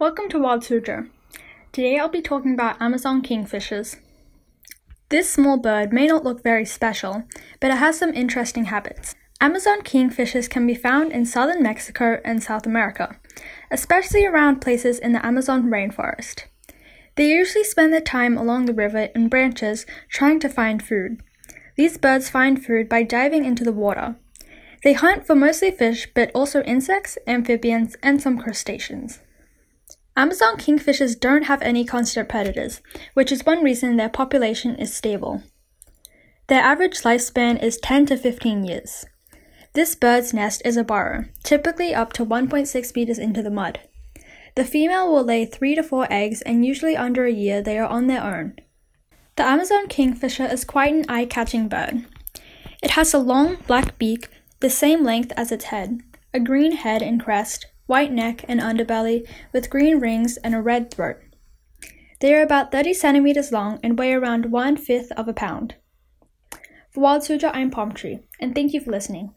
Welcome to Wild Suzhou. Today I'll be talking about Amazon kingfishers. This small bird may not look very special, but it has some interesting habits. Amazon kingfishers can be found in southern Mexico and South America, especially around places in the Amazon rainforest. They usually spend their time along the river in branches trying to find food. These birds find food by diving into the water. They hunt for mostly fish, but also insects, amphibians, and some crustaceans. Amazon kingfishers don't have any constant predators, which is one reason their population is stable. Their average lifespan is 10 to 15 years. This bird's nest is a burrow, typically up to 1.6 meters into the mud. The female will lay 3 to 4 eggs, and usually under a year they are on their own. The Amazon kingfisher is quite an eye catching bird. It has a long black beak the same length as its head, a green head and crest, white neck and underbelly with green rings and a red throat. They are about 30 centimeters long and weigh around one fifth of a pound. For Wild Suzhou, I'm Palm Tree, and thank you for listening.